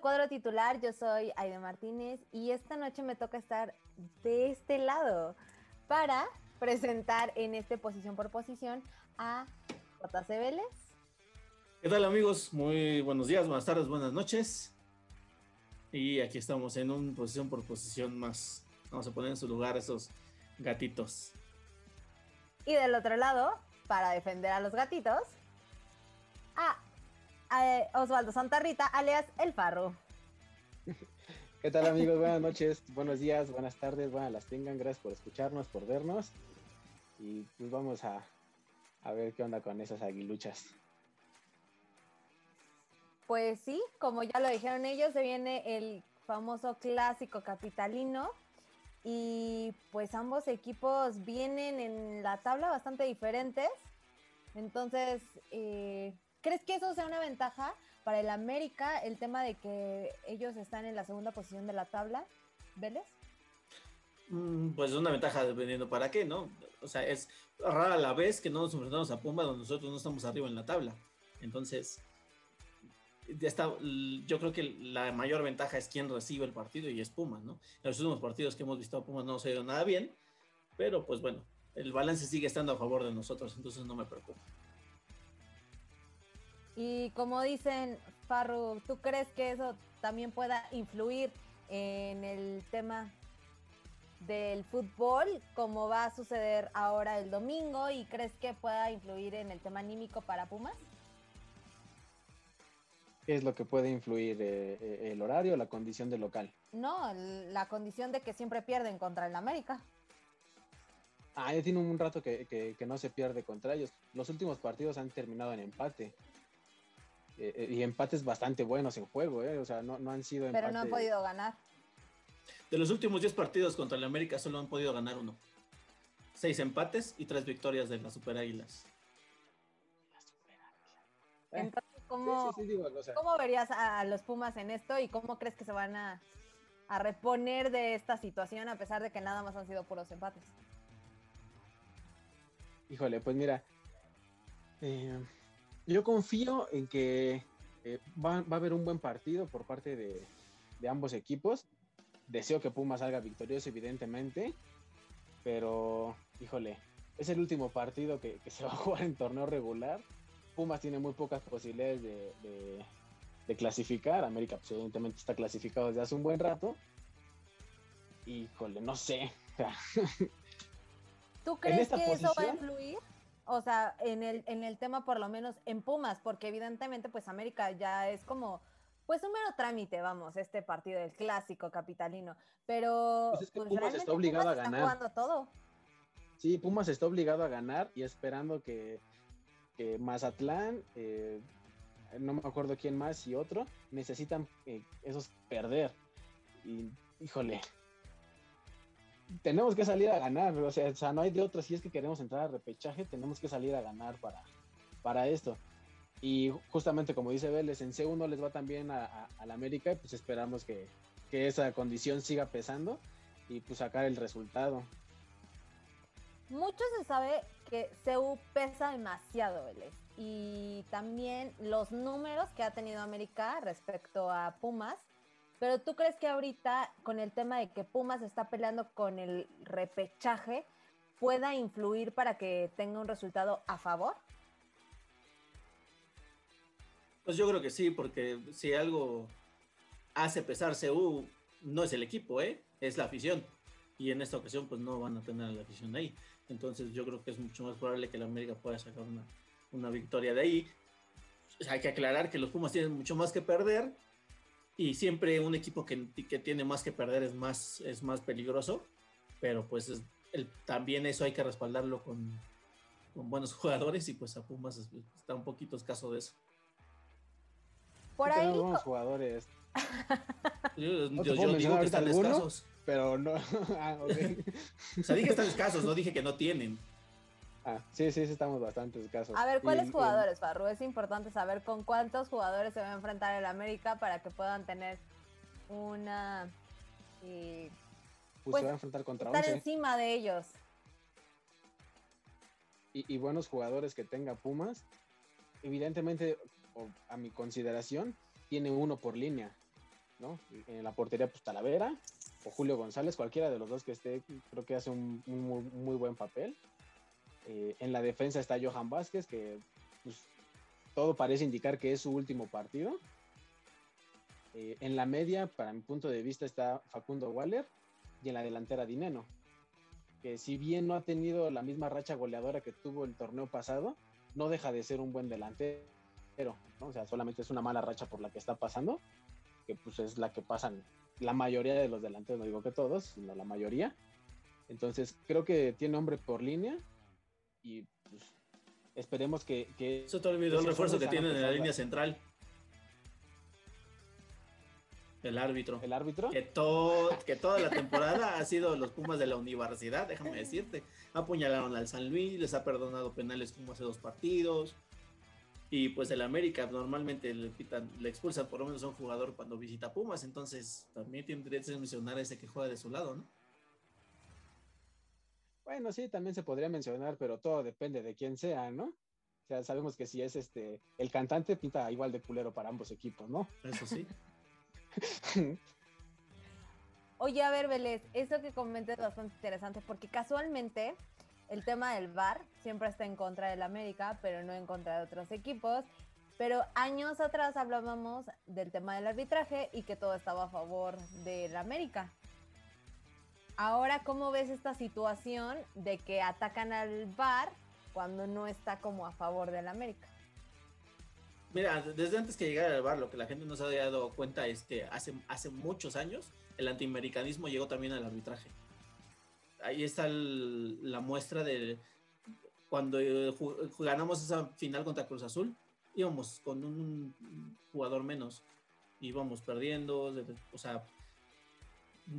cuadro titular, yo soy Aide Martínez y esta noche me toca estar de este lado para presentar en este posición por posición a JC Vélez. ¿Qué tal amigos? Muy buenos días, buenas tardes, buenas noches. Y aquí estamos en un posición por posición más. Vamos a poner en su lugar esos gatitos. Y del otro lado, para defender a los gatitos, a, a Osvaldo Santarrita, alias El Farro. ¿Qué tal amigos? Buenas noches, buenos días, buenas tardes, buenas las tengan. Gracias por escucharnos, por vernos. Y pues vamos a, a ver qué onda con esas aguiluchas. Pues sí, como ya lo dijeron ellos, se viene el famoso clásico capitalino y pues ambos equipos vienen en la tabla bastante diferentes. Entonces, eh, ¿crees que eso sea una ventaja para el América, el tema de que ellos están en la segunda posición de la tabla? ¿Vélez? Mm, pues es una ventaja dependiendo para qué, ¿no? O sea, es rara la vez que no nos enfrentamos a Pumba donde nosotros no estamos arriba en la tabla. Entonces, está, yo creo que la mayor ventaja es quien recibe el partido y es Pumas, ¿no? En los últimos partidos que hemos visto a Pumas no se ha ido nada bien, pero pues bueno, el balance sigue estando a favor de nosotros, entonces no me preocupa. Y como dicen, Farru, ¿tú crees que eso también pueda influir en el tema del fútbol, como va a suceder ahora el domingo? ¿Y crees que pueda influir en el tema anímico para Pumas? ¿Qué es lo que puede influir? Eh, eh, ¿El horario o la condición del local? No, la condición de que siempre pierden contra el América. Ah, ya tiene un rato que, no se pierde contra ellos. Los últimos partidos han terminado en empate. Eh, y empates bastante buenos en juego, O sea, no, han sido empates. Pero no han podido ganar. De los últimos 10 partidos contra el América solo han podido ganar uno. Seis empates y tres victorias de las Super Águilas. Entonces, ¿cómo, verías a los Pumas en esto y cómo crees que se van a, reponer de esta situación a pesar de que nada más han sido puros empates? Híjole, pues mira, eh, yo confío en que eh, va, a haber un buen partido por parte de, ambos equipos. Deseo que Pumas salga victorioso, evidentemente, pero híjole, es el último partido que se va a jugar en torneo regular Pumas tiene muy pocas posibilidades de, clasificar. América, pues, evidentemente, está clasificado desde hace un buen rato. Híjole, no sé. ¿Tú crees que eso va a influir? O sea, en el, en el tema, por lo menos en Pumas, porque evidentemente, pues América ya es como pues un mero trámite, vamos, este partido del clásico capitalino. Pero pues pues, Pumas está obligado a ganar. Está jugando todo. Sí, Pumas está obligado a ganar y esperando que Mazatlán, eh, no me acuerdo quién más y otro, necesitan eh, esos perder. Y híjole, tenemos que salir a ganar, o sea, no hay de otra, si es que queremos entrar a repechaje, tenemos que salir a ganar para, para esto. Y justamente como dice Vélez, en C1 les va también a, la América, pues esperamos que, que esa condición siga pesando y pues sacar el resultado. Mucho se sabe que CEU pesa demasiado, Vélez. Y también los números que ha tenido América respecto a Pumas. Pero tú crees que ahorita, con el tema de que Pumas está peleando con el repechaje, pueda influir para que tenga un resultado a favor? Pues yo creo que sí, porque si algo hace pesar CEU, no es el equipo, ¿eh? es la afición y en esta ocasión pues no van a tener la afición ahí. Entonces yo creo que es mucho más probable que la América pueda sacar una, una victoria de ahí. hay que aclarar que los Pumas tienen mucho más que perder y siempre un equipo que, que tiene más que perder es más, es más peligroso, pero pues el, también eso hay que respaldarlo con, con buenos jugadores y pues a Pumas está un poquito escaso de eso. Por ahí. buenos jugadores. yo, digo que están escasos pero no. ah, o sea, dije que están escasos, no dije que no tienen. Ah, sí, sí, sí, estamos bastante escasos. A ver, ¿cuáles jugadores, Farru? Es importante saber con cuántos jugadores se va a enfrentar el América para que puedan tener una. pues, se va a enfrentar contra estar encima de ellos. Y, buenos jugadores que tenga Pumas, evidentemente, a mi consideración, tiene uno por línea. ¿no? En la portería, pues Talavera o Julio González, cualquiera de los dos que esté, creo que hace un, muy, buen papel. Eh, en la defensa está Johan Vázquez, que pues, todo parece indicar que es su último partido. Eh, en la media, para mi punto de vista, está Facundo Waller y en la delantera Dineno, que si bien no ha tenido la misma racha goleadora que tuvo el torneo pasado, no deja de ser un buen delantero, ¿no? O sea, solamente es una mala racha por la que está pasando, que pues es la que pasan la mayoría de los delanteros, no digo que todos, sino la mayoría. Entonces, creo que tiene hombre por línea y pues, esperemos que... que Eso te olvidó el refuerzo que tienen en la línea central. El árbitro. El árbitro. Que, todo, que toda la temporada ha sido los Pumas de la universidad, déjame decirte. Apuñalaron al San Luis, les ha perdonado penales como hace dos partidos. Y pues el América normalmente le, le expulsan por lo menos a un jugador cuando visita Pumas, entonces también tendría que mencionar a ese que juega de su lado, ¿no? Bueno, sí, también se podría mencionar, pero todo depende de quién sea, ¿no? O sea, sabemos que si es este el cantante pinta igual de culero para ambos equipos, ¿no? Eso sí. Oye, a ver, Vélez, eso que comentas es bastante interesante porque casualmente el tema del VAR siempre está en contra del América, pero no en contra de otros equipos. Pero años atrás hablábamos del tema del arbitraje y que todo estaba a favor del América. Ahora, ¿cómo ves esta situación de que atacan al VAR cuando no está como a favor del América? Mira, desde antes que llegara al bar, lo que la gente no se había dado cuenta es que hace, hace muchos años el antiamericanismo llegó también al arbitraje. Ahí está la muestra de cuando eh, ganamos esa final contra Cruz Azul, íbamos con un jugador menos, íbamos perdiendo, o sea,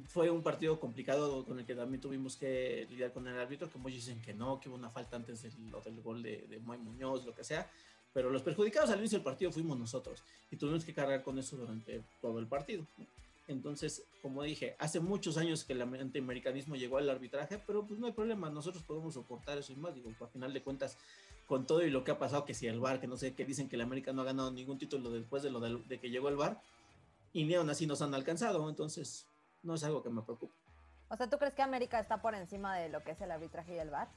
fue un partido complicado con el que también tuvimos que lidiar con el árbitro, que muchos dicen que no, que hubo una falta antes del, del gol de, de Muñoz, lo que sea, pero los perjudicados al inicio del partido fuimos nosotros y tuvimos que cargar con eso durante todo el partido. Entonces, como dije, hace muchos años que el antiamericanismo llegó al arbitraje, pero pues no hay problema, nosotros podemos soportar eso y más. Digo, al final de cuentas, con todo y lo que ha pasado, que si el VAR, que no sé, que dicen que el América no ha ganado ningún título después de lo de, que llegó el VAR, y ni aún así nos han alcanzado, entonces no es algo que me preocupe. O sea, ¿tú crees que América está por encima de lo que es el arbitraje y el VAR?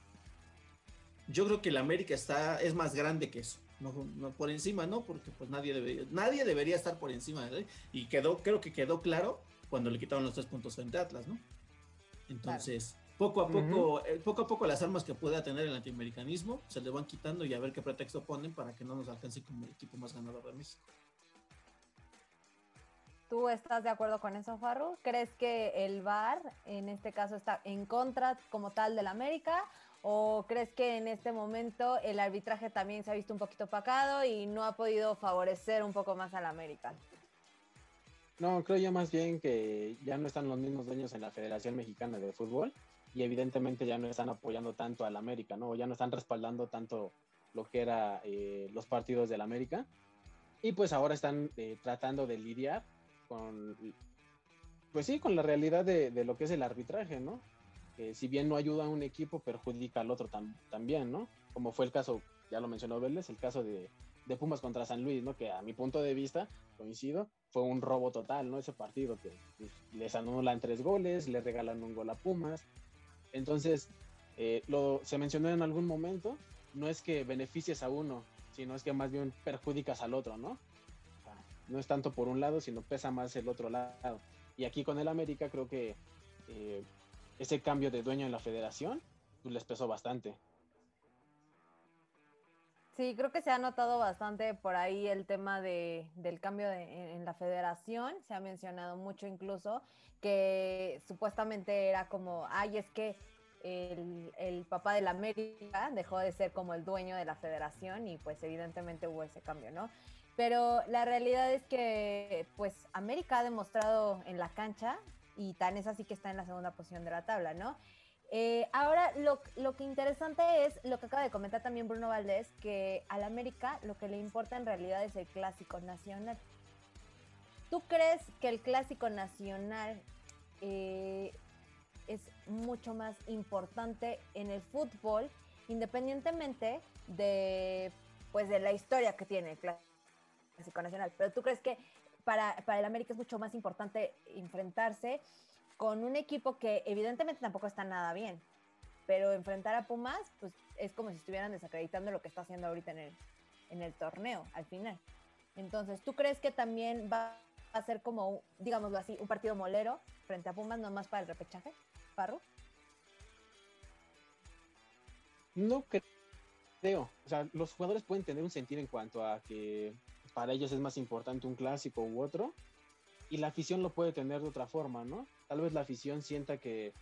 Yo creo que el América está, es más grande que eso no, por encima, ¿no? Porque pues nadie debería, nadie debería estar por encima, ¿eh? Y quedó, creo que quedó claro cuando le quitaron los tres puntos frente a Atlas, ¿no? Entonces, poco a poco, eh, poco a poco las armas que pueda tener el antiamericanismo se le van quitando y a ver qué pretexto ponen para que no nos alcance como el equipo más ganador de México. ¿Tú estás de acuerdo con eso, Farru? ¿Crees que el VAR en este caso está en contra como tal del América ¿O crees que en este momento el arbitraje también se ha visto un poquito opacado y no ha podido favorecer un poco más al América? No, creo yo más bien que ya no están los mismos dueños en la Federación Mexicana de Fútbol y evidentemente ya no están apoyando tanto al América, ¿no? Ya no están respaldando tanto lo que era eh, los partidos del América y pues ahora están eh, tratando de lidiar con, pues sí, con la realidad de, de, lo que es el arbitraje, ¿no? que si bien no ayuda a un equipo, perjudica al otro también, ¿no? Como fue el caso, ya lo mencionó Vélez, el caso de, Pumas contra San Luis, ¿no? Que a mi punto de vista, coincido, fue un robo total, ¿no? Ese partido que les anulan tres goles, le regalan un gol a Pumas. Entonces, eh, lo, se mencionó en algún momento, no es que beneficies a uno, sino es que más bien perjudicas al otro, ¿no? No es tanto por un lado, sino pesa más el otro lado. Y aquí con el América creo que eh, ese cambio de dueño en la federación pues, les pesó bastante. Sí, creo que se ha notado bastante por ahí el tema de, del cambio en, la federación. Se ha mencionado mucho incluso que supuestamente era como, ay, es que el, el papá de la América dejó de ser como el dueño de la federación y pues evidentemente hubo ese cambio, ¿no? Pero la realidad es que pues América ha demostrado en la cancha y tan es así que está en la segunda posición de la tabla, ¿no? Eh, ahora, lo, lo, que interesante es lo que acaba de comentar también Bruno Valdés, que al América lo que le importa en realidad es el clásico nacional. ¿Tú crees que el clásico nacional eh, es mucho más importante en el fútbol, independientemente de, pues, de la historia que tiene el clásico nacional? Pero tú crees que para, para el América es mucho más importante enfrentarse con un equipo que evidentemente tampoco está nada bien, pero enfrentar a Pumas, pues es como si estuvieran desacreditando lo que está haciendo ahorita en el, en el torneo, al final. Entonces, ¿tú crees que también va a ser como, digámoslo así, un partido molero frente a Pumas, nomás para el repechaje, Parro? No creo. O sea, los jugadores pueden tener un sentido en cuanto a que para ellos es más importante un clásico u otro, y la afición lo puede tener de otra forma, ¿no? Tal vez la afición sienta que,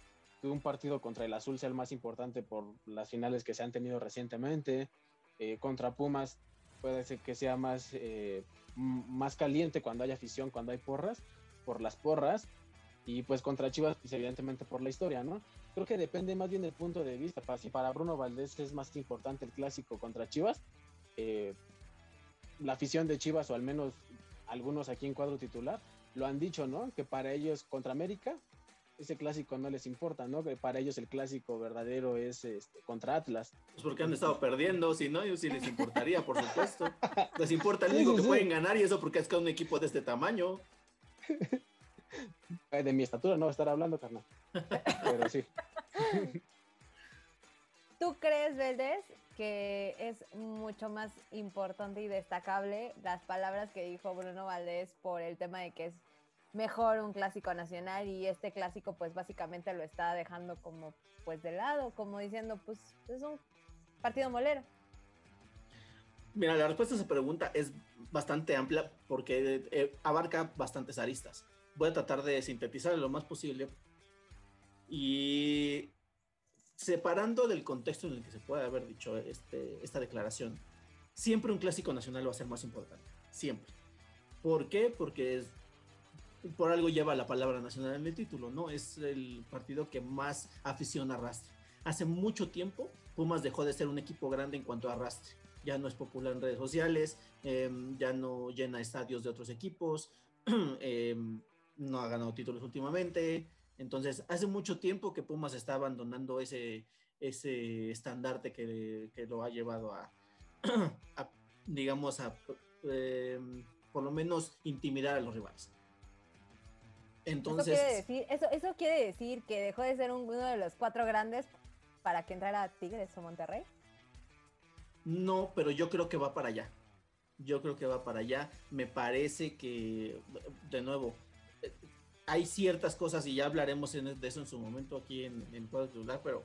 un partido contra el Azul sea el más importante por las finales que se han tenido recientemente, eh, contra Pumas puede ser que sea más, eh, más caliente cuando hay afición, cuando hay porras, por las porras, y pues contra Chivas, pues evidentemente por la historia, ¿no? Creo que depende más bien del punto de vista. Si para Bruno Valdés es más importante el clásico contra Chivas, eh, la afición de Chivas, o al menos algunos aquí en cuadro titular, lo han dicho, ¿no? Que para ellos contra América ese clásico no les importa, ¿no? Que para ellos el clásico verdadero es este, contra Atlas. Pues porque han estado perdiendo, si no, ellos sí les importaría, por supuesto. Les importa el único que pueden ganar y eso porque es que un equipo de este tamaño. De mi estatura no estar hablando, carnal. Pero sí. ¿Tú crees, Vélez, que es mucho más importante y destacable las palabras que dijo Bruno Valdés por el tema de que es mejor un clásico nacional y este clásico pues básicamente lo está dejando como pues de lado, como diciendo pues es un partido molero. Mira, la respuesta a esa pregunta es bastante amplia porque eh, abarca bastantes aristas. Voy a tratar de sintetizar lo más posible. Y separando del contexto en el que se puede haber dicho este, esta declaración, siempre un clásico nacional va a ser más importante. Siempre. ¿Por qué? Porque es, por algo lleva la palabra nacional en el título, ¿no? Es el partido que más afición arrastra. Hace mucho tiempo, Pumas dejó de ser un equipo grande en cuanto a arrastre. Ya no es popular en redes sociales, em, ya no llena estadios de otros equipos, em, no ha ganado títulos últimamente. Entonces, hace mucho tiempo que Pumas está abandonando ese, ese estandarte que, que lo ha llevado a, digamos, a em, por lo menos intimidar a los rivales. Entonces. Eso quiere, decir, eso, eso quiere decir que dejó de ser uno de los cuatro grandes para que entrara Tigres o Monterrey. No, pero yo creo que va para allá. Yo creo que va para allá. Me parece que, de nuevo, hay ciertas cosas, y ya hablaremos de eso en su momento aquí en, el cuadro titular, pero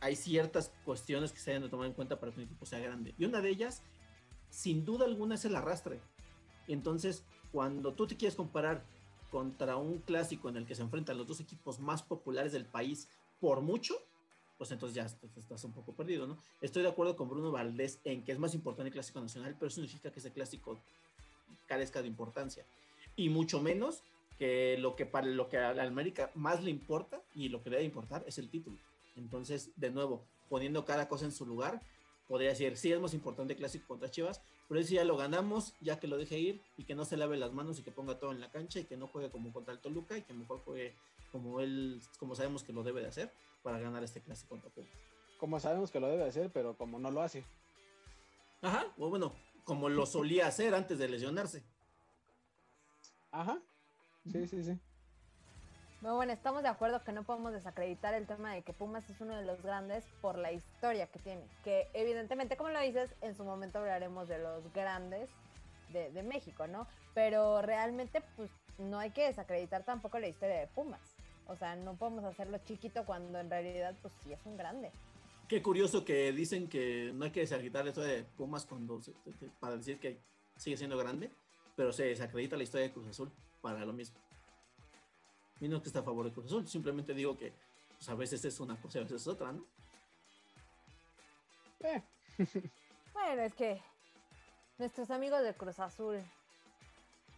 hay ciertas cuestiones que se deben de tomar en cuenta para que un equipo sea grande. Y una de ellas, sin duda alguna, es el arrastre. Entonces, cuando tú te quieres comparar contra un clásico en el que se enfrentan los dos equipos más populares del país por mucho, pues entonces ya estás un poco perdido, ¿no? Estoy de acuerdo con Bruno Valdés en que es más importante el clásico nacional, pero eso significa que ese clásico carezca de importancia. Y mucho menos que lo que para lo que a la América más le importa y lo que le debe importar es el título. Entonces, de nuevo, poniendo cada cosa en su lugar, podría decir, sí es más importante el clásico contra Chivas, pero si ya lo ganamos, ya que lo deje ir y que no se lave las manos y que ponga todo en la cancha y que no juegue como contra el Toluca y que mejor juegue como él, como sabemos que lo debe de hacer para ganar este clásico contra Pumas. Como sabemos que lo debe de hacer, pero como no lo hace. Ajá, o bueno, como lo solía hacer antes de lesionarse. Ajá, Sí, sí, sí. bueno, estamos de acuerdo que no podemos desacreditar el tema de que Pumas es uno de los grandes por la historia que tiene. Que evidentemente, como lo dices, en su momento hablaremos de los grandes de, México, ¿no? Pero realmente, pues, no hay que desacreditar tampoco la historia de Pumas. O sea, no podemos hacerlo chiquito cuando en realidad, pues, sí es un grande. Qué curioso que dicen que no hay que desacreditar la historia de Pumas cuando para decir que sigue siendo grande, pero se desacredita la historia de Cruz Azul para lo mismo. Menos que está a favor de Cruz Azul, simplemente digo que pues, a veces es una cosa y a veces es otra, ¿no? Eh. bueno, es que nuestros amigos de Cruz Azul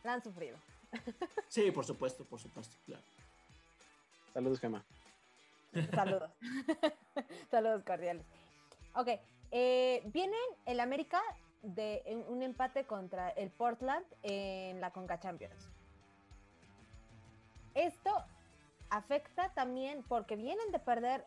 la han sufrido. sí, por supuesto, por supuesto, claro. Saludos, Gemma. Saludos. Saludos cordiales. Ok, eh, vienen el América de un empate contra el Portland en la Conca Champions. Esto afecta también porque vienen de perder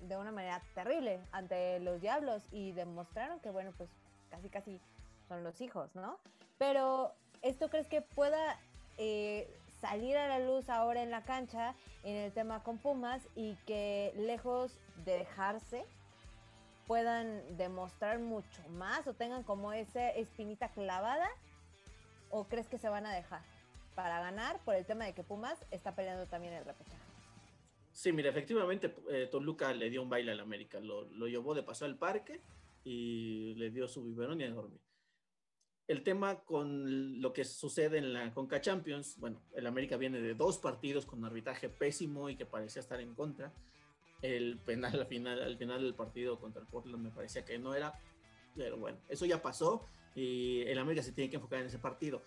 de una manera terrible ante los Diablos y demostraron que, bueno, pues casi casi son los hijos, ¿no? Pero ¿esto crees que pueda eh, salir a la luz ahora en la cancha en el tema con Pumas y que lejos de dejarse puedan demostrar mucho más o tengan como esa espinita clavada o crees que se van a dejar para ganar por el tema de que Pumas está peleando también el repechaje? Sí, mira, efectivamente eh, Toluca le dio un baile al América, lo, lo llevó de paso al parque y le dio su biberón y a dormir el tema con lo que sucede en la Conca Champions, bueno, el América viene de dos partidos con arbitraje pésimo y que parecía estar en contra. El penal al final, al final del partido contra el Portland me parecía que no era, pero bueno, eso ya pasó y el América se tiene que enfocar en ese partido.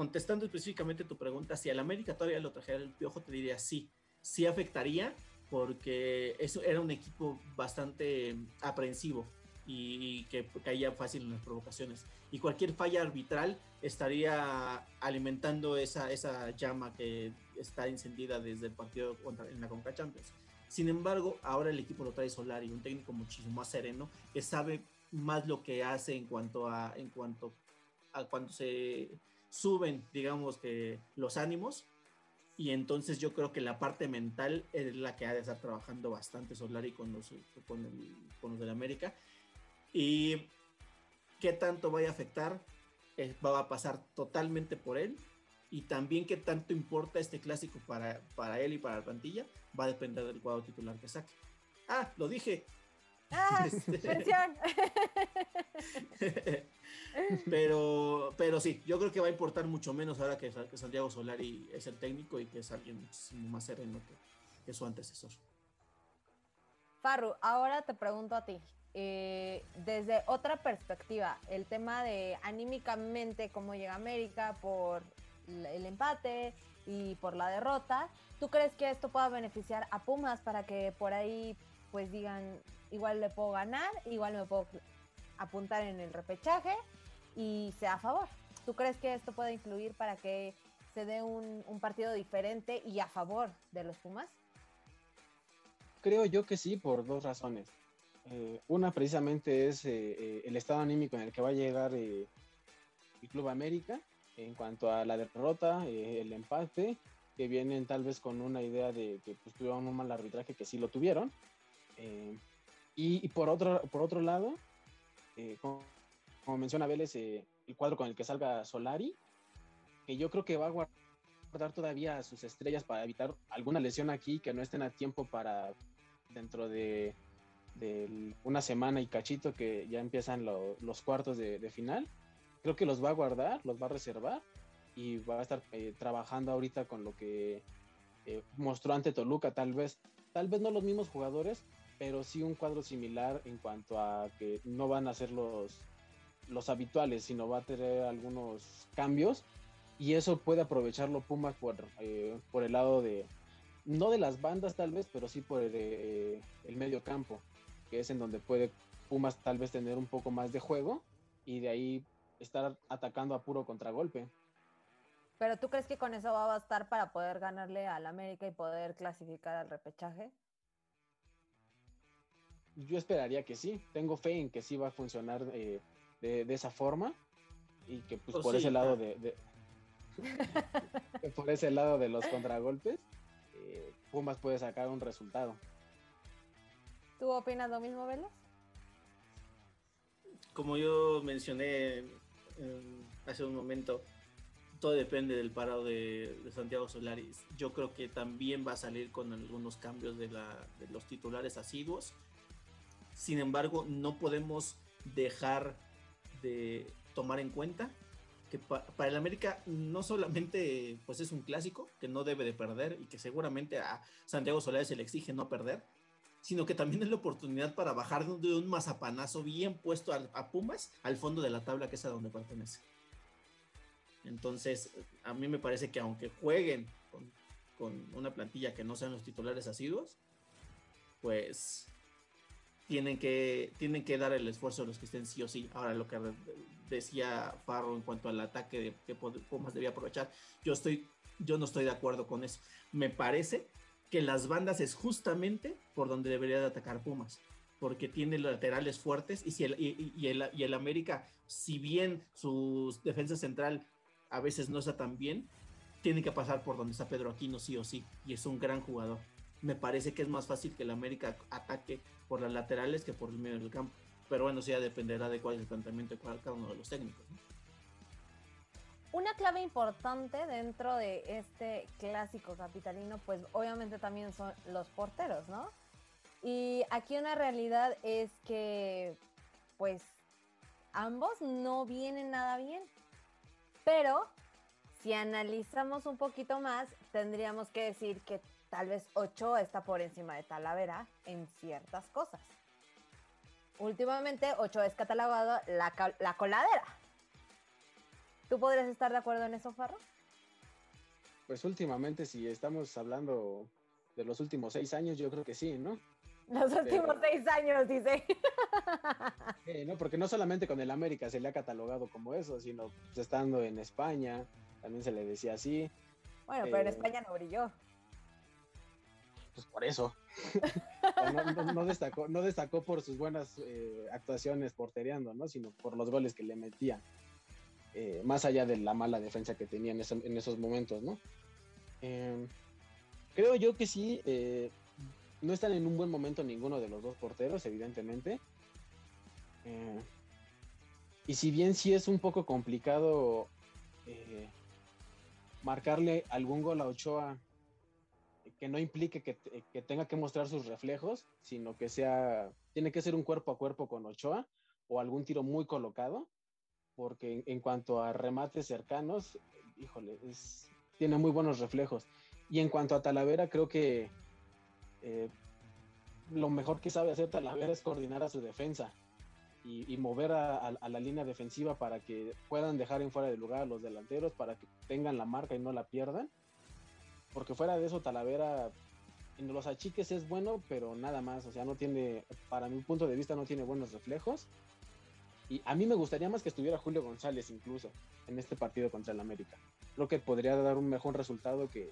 Contestando específicamente tu pregunta, si el América todavía lo trajera el piojo, te diría sí, sí afectaría porque eso era un equipo bastante aprensivo y que caía fácil en las provocaciones. Y cualquier falla arbitral estaría alimentando esa, esa llama que está encendida desde el partido en la Conca Champions. Sin embargo, ahora el equipo lo trae Solari, un técnico muchísimo más sereno, que sabe más lo que hace en cuanto a, en cuanto a cuando se suben, digamos que los ánimos. Y entonces yo creo que la parte mental es la que ha de estar trabajando bastante Solari con los, con, el, con los del América y qué tanto vaya a afectar, eh, va a pasar totalmente por él. Y también qué tanto importa este clásico para, para él y para la plantilla, va a depender del cuadro titular que saque. Ah, lo dije. Ah, este, pero, pero sí, yo creo que va a importar mucho menos ahora que, Santiago Solari es el técnico y que es alguien muchísimo más sereno que, que su antecesor. Farru, ahora te pregunto a ti. Eh, desde otra perspectiva, el tema de anímicamente cómo llega América por el empate y por la derrota, ¿tú crees que esto pueda beneficiar a Pumas para que por ahí pues digan, igual le puedo ganar, igual me puedo apuntar en el repechaje y sea a favor? ¿Tú crees que esto puede influir para que se dé un, partido diferente y a favor de los Pumas? Creo yo que sí, por dos razones. Eh, una precisamente es eh, eh, el estado anímico en el que va a llegar el Club América en cuanto a la derrota, el empate, que vienen tal vez con una idea de que pues, tuvieron un mal arbitraje, que sí lo tuvieron. Y, por, otro, por otro lado, como, como, menciona Vélez, el cuadro con el que salga Solari, que yo creo que va a guardar todavía sus estrellas para evitar alguna lesión aquí, que no estén a tiempo para dentro de de una semana y cachito que ya empiezan los cuartos de, final. Creo que los va a guardar, los va a reservar y va a estar eh, trabajando ahorita con lo que eh, mostró ante Toluca, tal vez, tal vez no los mismos jugadores, pero sí un cuadro similar en cuanto a que no van a ser los, los habituales, sino va a tener algunos cambios y eso puede aprovecharlo Pumas por, eh, por el lado de, no de las bandas tal vez, pero sí por el medio campo que es en donde puede Pumas tal vez tener un poco más de juego y de ahí estar atacando a puro contragolpe. Pero tú crees que con eso va a bastar para poder ganarle al América y poder clasificar al repechaje? Yo esperaría que sí. Tengo fe en que sí va a funcionar eh, de, esa forma y que pues, pues por ese lado de, por ese lado de los contragolpes eh, Pumas puede sacar un resultado. ¿Tú opinas lo mismo, Vélez? Como yo mencioné hace un momento, todo depende del parado de, Santiago Solaris. Yo creo que también va a salir con algunos cambios de, los titulares asiduos. Sin embargo, no podemos dejar de tomar en cuenta que para el América no solamente pues es un clásico que no debe de perder y que seguramente a Santiago Solares se le exige no perder, sino que también es la oportunidad para bajar de un mazapanazo bien puesto a, Pumas al fondo de la tabla que es a donde pertenece. Entonces, a mí me parece que aunque jueguen con, una plantilla que no sean los titulares asiduos, pues tienen que, tienen que dar el esfuerzo a los que estén sí o sí. Ahora, lo que decía Farro en cuanto al ataque de, que Pumas debía aprovechar, yo, estoy, yo no estoy de acuerdo con eso. Me parece que las bandas es justamente por donde debería de atacar Pumas, porque tiene laterales fuertes y, si el, y, el, y el América, si bien su defensa central a veces no está tan bien, tiene que pasar por donde está Pedro Aquino sí o sí, y es un gran jugador. Me parece que es más fácil que el América ataque por las laterales que por el medio del campo. Pero bueno, sí ya dependerá de cuál es el planteamiento de cada uno de los técnicos. Una clave importante dentro de este clásico capitalino, pues obviamente también son los porteros, ¿no? Y aquí una realidad es que, pues, ambos no vienen nada bien. Pero si analizamos un poquito más, tendríamos que decir que tal vez Ochoa está por encima de Talavera en ciertas cosas. Últimamente, Ochoa es catalogado la, la coladera. ¿Tú podrías estar de acuerdo en eso, Farro? Pues últimamente, si estamos hablando de los últimos seis años, yo creo que sí, ¿no? Los últimos seis años, dice. no, porque no solamente con el América se le ha catalogado como eso, sino pues, estando en España, también se le decía así. Bueno, pero en eh, España no brilló. Pues por eso. no, destacó, no destacó por sus buenas eh, actuaciones portereando, ¿no? Sino por los goles que le metía. Eh, más allá de la mala defensa que tenía en, esos momentos, ¿no? creo yo que sí, no están en un buen momento ninguno de los dos porteros, evidentemente. Eh, y si bien sí es un poco complicado eh, marcarle algún gol a Ochoa que no implique que, tenga que mostrar sus reflejos, sino que sea, tiene que ser un cuerpo a cuerpo con Ochoa o algún tiro muy colocado, porque en, cuanto a remates cercanos, híjole, tiene muy buenos reflejos. Y en cuanto a Talavera, creo que eh, lo mejor que sabe hacer Talavera es coordinar a su defensa y, mover a, la línea defensiva para que puedan dejar en fuera de lugar a los delanteros, para que tengan la marca y no la pierdan. Porque fuera de eso, Talavera en los achiques es bueno, pero nada más. O sea, no tiene, para mi punto de vista, no tiene buenos reflejos. Y a mí me gustaría más que estuviera Julio González incluso en este partido contra el América. Creo que podría dar un mejor resultado que,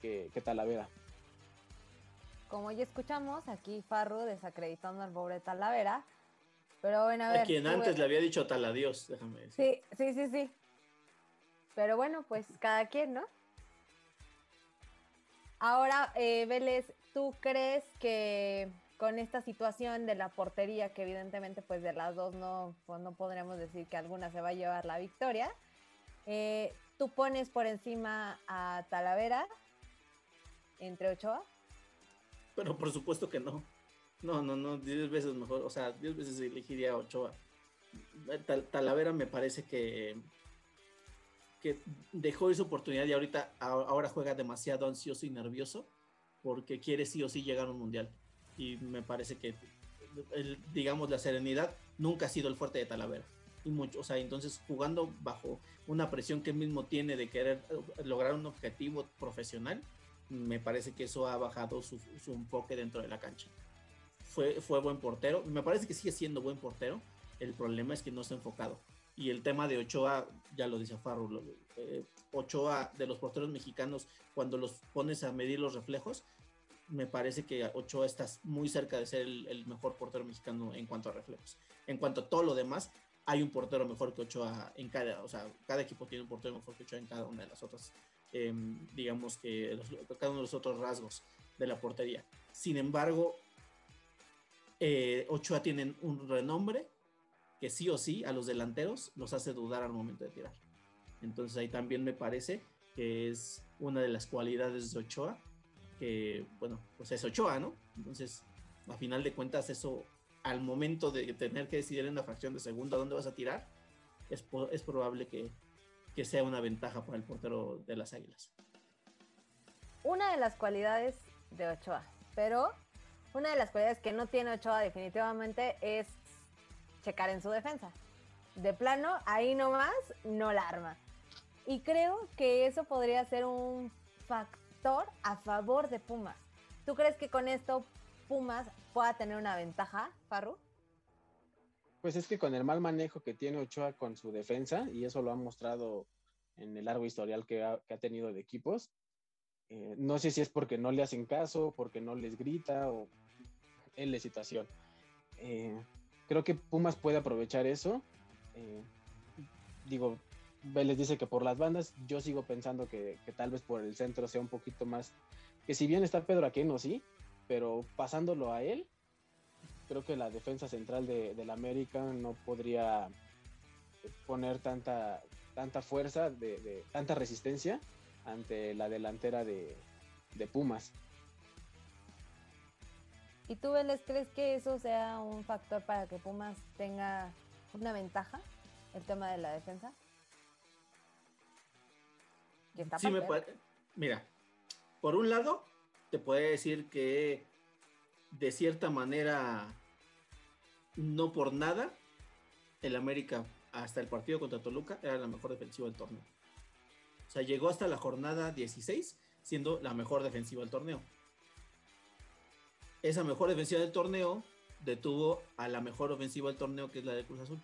que Talavera. Como ya escuchamos, aquí Farro desacreditando al pobre Talavera. Pero bueno, a ver. A quien antes le había dicho taladios, déjame decir. Sí, sí, sí, sí. Pero bueno, pues cada quien, ¿no? Ahora, eh, Vélez, ¿tú crees que con esta situación de la portería, que evidentemente pues de las dos no, pues, no podremos decir que alguna se va a llevar la victoria, eh, ¿tú pones por encima a Talavera entre Ochoa? Pero por supuesto que no. No, no, no, diez veces mejor, o sea, diez veces elegiría a Ochoa. Talavera me parece que, que dejó esa oportunidad y ahorita ahora juega demasiado ansioso y nervioso porque quiere sí o sí llegar a un mundial. Y me parece que, digamos, la serenidad nunca ha sido el fuerte de Talavera. Y mucho, o sea, entonces jugando bajo una presión que él mismo tiene de querer lograr un objetivo profesional, me parece que eso ha bajado su, enfoque dentro de la cancha. Fue, fue buen portero, me parece que sigue siendo buen portero, el problema es que no está enfocado. Y el tema de Ochoa, ya lo dice Farro, eh, Ochoa de los porteros mexicanos, cuando los pones a medir los reflejos, me parece que Ochoa está muy cerca de ser el, mejor portero mexicano en cuanto a reflejos. En cuanto a todo lo demás, hay un portero mejor que Ochoa en cada, o sea, cada equipo tiene un portero mejor que Ochoa en cada una de las otras Em, digamos que cada uno de los otros rasgos de la portería. Sin embargo, eh, Ochoa tienen un renombre que sí o sí a los delanteros los hace dudar al momento de tirar. Entonces ahí también me parece que es una de las cualidades de Ochoa, que bueno, pues es Ochoa, ¿no? Entonces, a final de cuentas, eso al momento de tener que decidir en una fracción de segundo dónde vas a tirar, es, es probable que, que sea una ventaja para el portero de las Águilas. Una de las cualidades de Ochoa, pero una de las cualidades que no tiene Ochoa definitivamente es checar en su defensa. De plano, ahí nomás no la arma. Y creo que eso podría ser un factor a favor de Pumas. ¿Tú crees que con esto Pumas pueda tener una ventaja, Farru? Pues es que con el mal manejo que tiene Ochoa con su defensa, y eso lo ha mostrado en el largo historial que ha, tenido de equipos, eh, no sé si es porque no le hacen caso, porque no les grita o en la situación. Eh, creo que Pumas puede aprovechar eso. Eh, digo, Vélez dice que por las bandas, yo sigo pensando que, tal vez por el centro sea un poquito más, que si bien está Pedro Aquino, sí, pero pasándolo a él, creo que la defensa central de, del América no podría poner tanta, tanta fuerza, de, de tanta resistencia ante la delantera de, de Pumas. ¿Y tú, Vélez, crees que eso sea un factor para que Pumas tenga una ventaja, el tema de la defensa? Sí, me Mira, por un lado, te puede decir que de cierta manera, no por nada, el América hasta el partido contra Toluca era la mejor defensiva del torneo. O sea, llegó hasta la jornada 16 siendo la mejor defensiva del torneo. Esa mejor defensiva del torneo detuvo a la mejor ofensiva del torneo, que es la de Cruz Azul.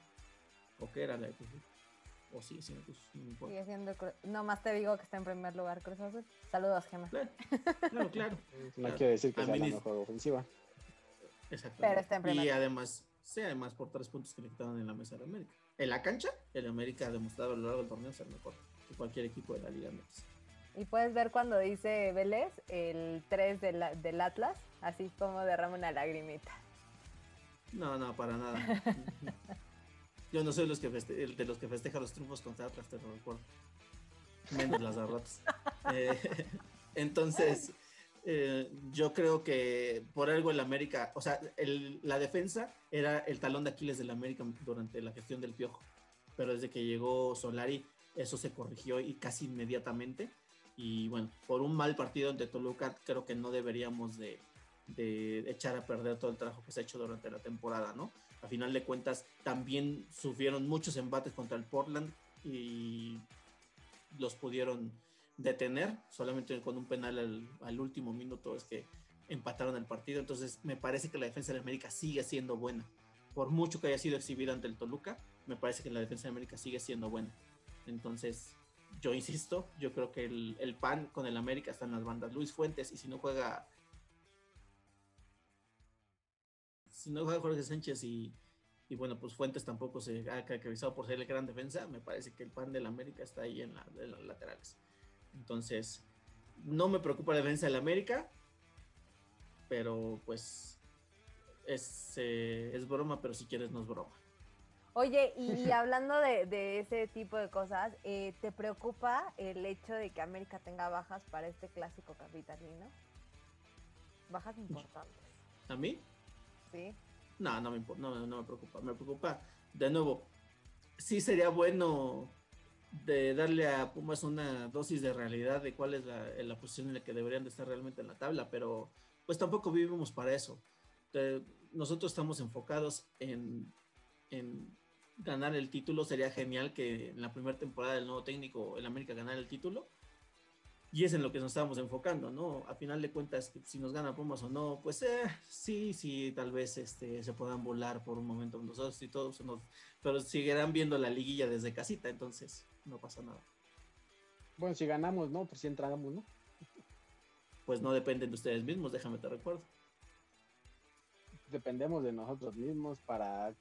¿O qué era la de Cruz Azul? O sí, sí, Cruz no Sigue siendo No más te digo que está en primer lugar Cruz Azul. Saludos, Gemma. Claro, claro. No quiere decir que sea la mejor ofensiva. Exacto. Pero está en primer Y además, sí, además por tres puntos que le quitaron en la mesa de América. En la cancha, el América ha demostrado a lo largo del torneo ser mejor que cualquier equipo de la Liga MX. Y puedes ver cuando dice Vélez el 3 del, del Atlas, así como derrama una lagrimita. No, no, para nada. Yo no soy los que de los que festeja los triunfos contra Atlas, te lo recuerdo. Menos las derrotas. Eh, entonces, eh, yo creo que por algo el América, o sea, el, la defensa era el talón de Aquiles del América durante la gestión del Piojo. Pero desde que llegó Solari, eso se corrigió y casi inmediatamente. Y bueno, por un mal partido ante Toluca, creo que no deberíamos de, echar a perder todo el trabajo que se ha hecho durante la temporada, ¿no? A final de cuentas, también sufrieron muchos embates contra el Portland y los pudieron detener, solamente con un penal al, último minuto es que empataron el partido, entonces me parece que la defensa de América sigue siendo buena. Por mucho que haya sido exhibida ante el Toluca, me parece que la defensa de América sigue siendo buena. Entonces, yo insisto, yo creo que el, pan con el América está en las bandas. Luis Fuentes, y si no juega. Si no juega Jorge Sánchez y, bueno, pues Fuentes tampoco se ha caracterizado por ser el gran defensa, me parece que el pan del América está ahí en, las laterales. Entonces, no me preocupa la defensa del América, pero pues es, eh, es broma, pero si quieres no es broma. Oye, y hablando de, ese tipo de cosas, eh, ¿te preocupa el hecho de que América tenga bajas para este clásico capitalino? Bajas importantes. ¿A mí? Sí. No, no me, no, no me preocupa. Me preocupa, de nuevo, sí sería bueno de darle a Pumas una dosis de realidad de cuál es la, la posición en la que deberían de estar realmente en la tabla, pero pues tampoco vivimos para eso. nosotros estamos enfocados en, en ganar el título. Sería genial que en la primera temporada del nuevo técnico el América ganara el título. Y es en lo que nos estábamos enfocando, ¿no? A final de cuentas, si nos gana Pumas o no, pues eh, sí, sí, tal vez este, se puedan volar por un momento nosotros y todos, pero seguirán viendo la liguilla desde casita, entonces no pasa nada. Bueno, si ganamos, ¿no? Pues si entramos, ¿no? Pues no dependen de ustedes mismos, déjame te recuerdo. Dependemos de nosotros mismos para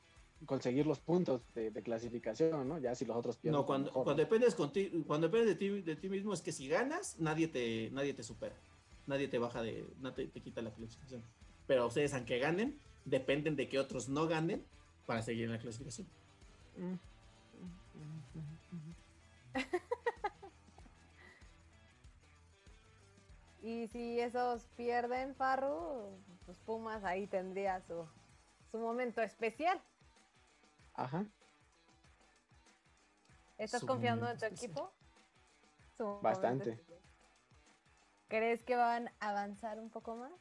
conseguir los puntos de, clasificación, ¿no? Ya si los otros pierden. No, cuando, cuando dependes, cuando dependes de ti, de ti mismo es que si ganas, nadie te, nadie te supera. Nadie te baja de, nadie te, quita la clasificación. Pero ustedes, aunque ganen, dependen de que otros no ganen para seguir en la clasificación. y si esos pierden, Farru, pues Pumas ahí tendría su, su momento especial. Ajá. ¿Estás confiando en tu equipo? Bastante. ¿Crees que van a avanzar un poco más?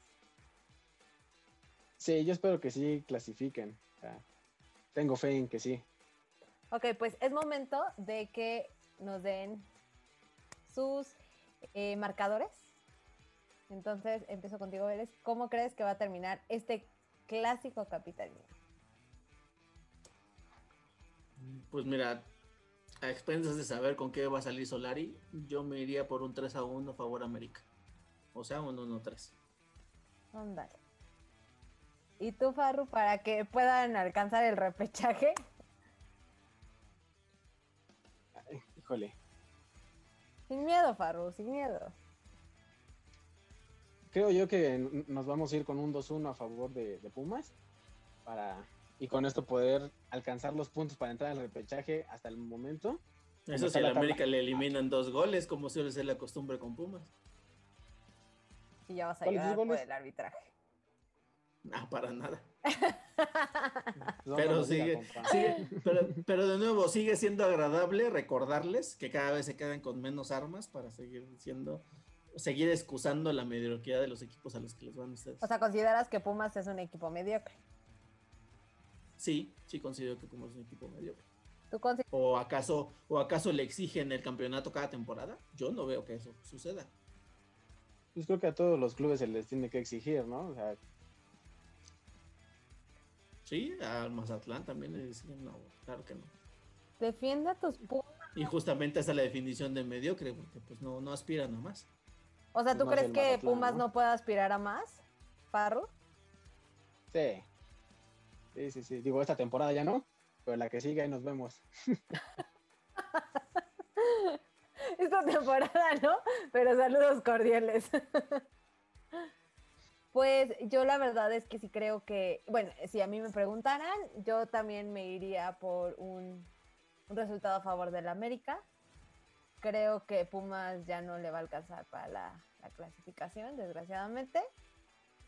Sí, yo espero que sí clasifiquen. tengo fe en que sí. Ok, pues es momento de que nos den sus eh, marcadores. Entonces, empiezo contigo, Vélez. ¿Cómo crees que va a terminar este clásico capitalino? Pues mira, a expensas de saber con qué va a salir Solari, yo me iría por un 3 a 1 favor América. O sea, un 1-3. Ándale. ¿Y tú, Farru, para que puedan alcanzar el repechaje? híjole. Sin miedo, Farru, sin miedo. Creo yo que nos vamos a ir con un 2-1 a favor de, de Pumas para y con esto poder alcanzar los puntos para entrar al repechaje hasta el momento. Eso si a la la América le eliminan dos goles, como suele ser la costumbre con Pumas. Y ya vas a ¿Cuáles llorar por el arbitraje. Ah, para nada. No, Pero no, sigue- pero, pero de nuevo, sigue siendo agradable recordarles que cada vez se quedan con menos armas para seguir siendo, seguir excusando la mediocridad de los equipos a los que les van ustedes. O sea, ¿consideras que Pumas es un equipo mediocre? Sí, sí considero que Pumas es un equipo mediocre. ¿Tú consi- ¿O acaso, ¿O acaso le exigen el campeonato cada temporada? Yo no veo que eso suceda. Pues creo que a todos los clubes se les tiene que exigir, ¿no? O sea, Sí, al Mazatlán también le exigen, no, claro que no. Defiende a tus Pumas. Y justamente esa es la definición de mediocre, porque pues no, no aspiran a más. O sea, ¿tú crees que Mazatlán, Pumas ¿no? no puede aspirar a más? Farru. sí. Sí, sí, sí. Digo, esta temporada ya no, pero la que sigue ahí nos vemos. Esta temporada, ¿no? Pero saludos cordiales. Pues yo la verdad es que sí creo que, bueno, si a mí me preguntaran, yo también me iría por un, resultado a favor del América. Creo que Pumas ya no le va a alcanzar para la clasificación, desgraciadamente.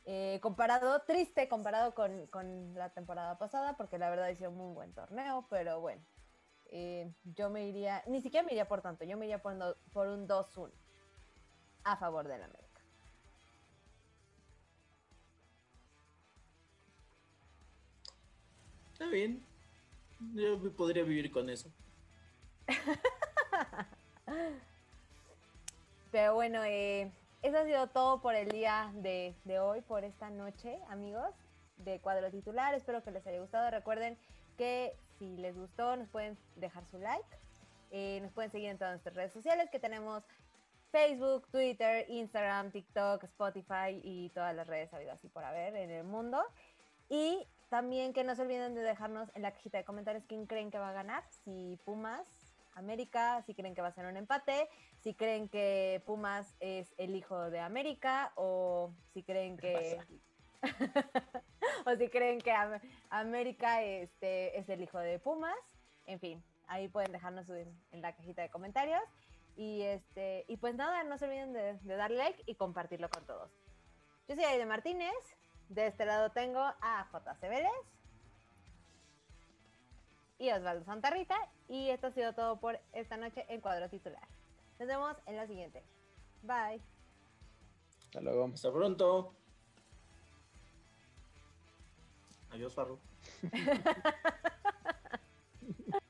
Eh, comparado, triste comparado con, con la temporada pasada, porque la verdad hicieron un muy buen torneo, pero bueno, eh, yo me iría, ni siquiera me iría por tanto, yo me iría por, por un 2-1 a favor del América. Está bien. Yo podría vivir con eso. Pero bueno, eh, eso ha sido todo por el día de, hoy, por esta noche, amigos, de cuadro titular. Espero que les haya gustado. Recuerden que si les gustó, nos pueden dejar su like. Eh, nos pueden seguir en todas nuestras redes sociales que tenemos Facebook, Twitter, Instagram, TikTok, Spotify y todas las redes habidas y por haber en el mundo. Y también que no se olviden de dejarnos en la cajita de comentarios quién creen que va a ganar, si Pumas, América, si creen que va a ser un empate, si creen que Pumas es el hijo de América o si creen que o si creen que Am- América este, es el hijo de Pumas. En fin, ahí pueden dejarnos en, en la cajita de comentarios. Y este, y pues nada, no se olviden de, de darle like y compartirlo con todos. Yo soy Aide Martínez. De este lado tengo a JC Vélez y Osvaldo Santarrita. Y esto ha sido todo por esta noche en cuadro titular. Nos vemos en la siguiente. Bye. Hasta luego. Hasta pronto. Adiós, Farro.